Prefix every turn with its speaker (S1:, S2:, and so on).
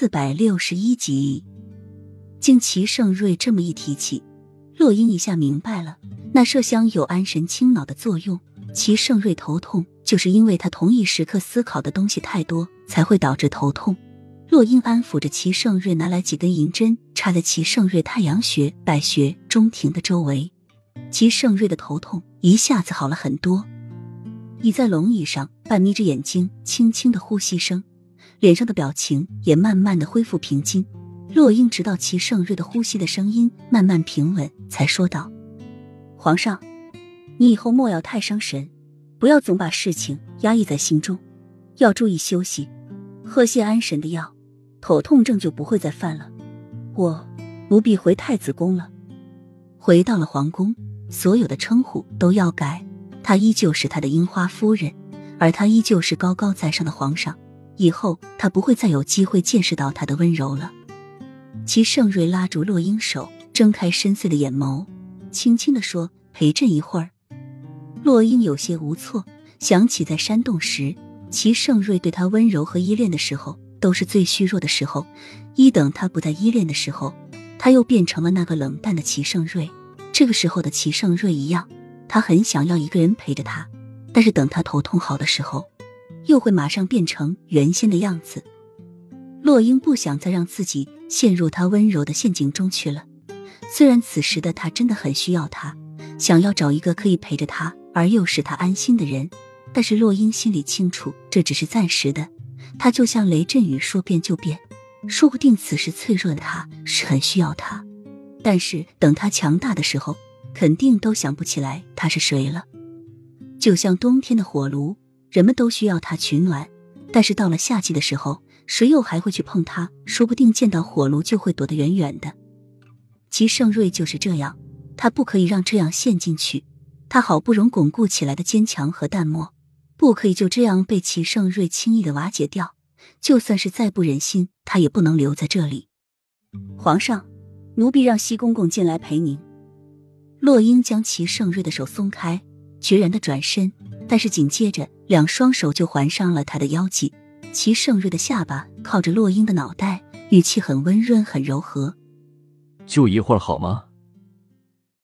S1: 四百六十一集，经齐盛瑞这么一提起，洛英一下明白了，那麝香有安神清脑的作用。齐盛瑞头痛，就是因为他同一时刻思考的东西太多，才会导致头痛。洛英安抚着齐盛瑞，拿来几根银针，插在齐盛瑞太阳穴、百穴、中庭的周围。齐盛瑞的头痛一下子好了很多。倚在龙椅上，半眯着眼睛，轻轻的呼吸声。脸上的表情也慢慢的恢复平静。洛英直到齐盛瑞的呼吸的声音慢慢平稳，才说道：“皇上，你以后莫要太伤神，不要总把事情压抑在心中，要注意休息，喝些安神的药，头痛症就不会再犯了。我不必回太子宫了，回到了皇宫，所有的称呼都要改，他依旧是他的樱花夫人，而他依旧是高高在上的皇上。”以后他不会再有机会见识到他的温柔了。齐盛瑞拉住洛英手，睁开深邃的眼眸，轻轻的说：“陪朕一会儿。”洛英有些无措，想起在山洞时，齐盛瑞对他温柔和依恋的时候，都是最虚弱的时候。一等他不再依恋的时候，他又变成了那个冷淡的齐盛瑞。这个时候的齐盛瑞一样，他很想要一个人陪着他，但是等他头痛好的时候。又会马上变成原先的样子。洛英不想再让自己陷入他温柔的陷阱中去了。虽然此时的他真的很需要他，想要找一个可以陪着他而又使他安心的人，但是洛英心里清楚，这只是暂时的。他就像雷阵雨，说变就变。说不定此时脆弱的他是很需要他，但是等他强大的时候，肯定都想不起来他是谁了。就像冬天的火炉。人们都需要它取暖，但是到了夏季的时候，谁又还会去碰它？说不定见到火炉就会躲得远远的。齐盛瑞就是这样，他不可以让这样陷进去。他好不容易巩固起来的坚强和淡漠，不可以就这样被齐盛瑞轻易的瓦解掉。就算是再不忍心，他也不能留在这里。皇上，奴婢让西公公进来陪您。洛英将齐盛瑞的手松开，决然的转身。但是紧接着，两双手就环上了他的腰际。齐盛瑞的下巴靠着洛英的脑袋，语气很温润，很柔和。
S2: 就一会儿好吗？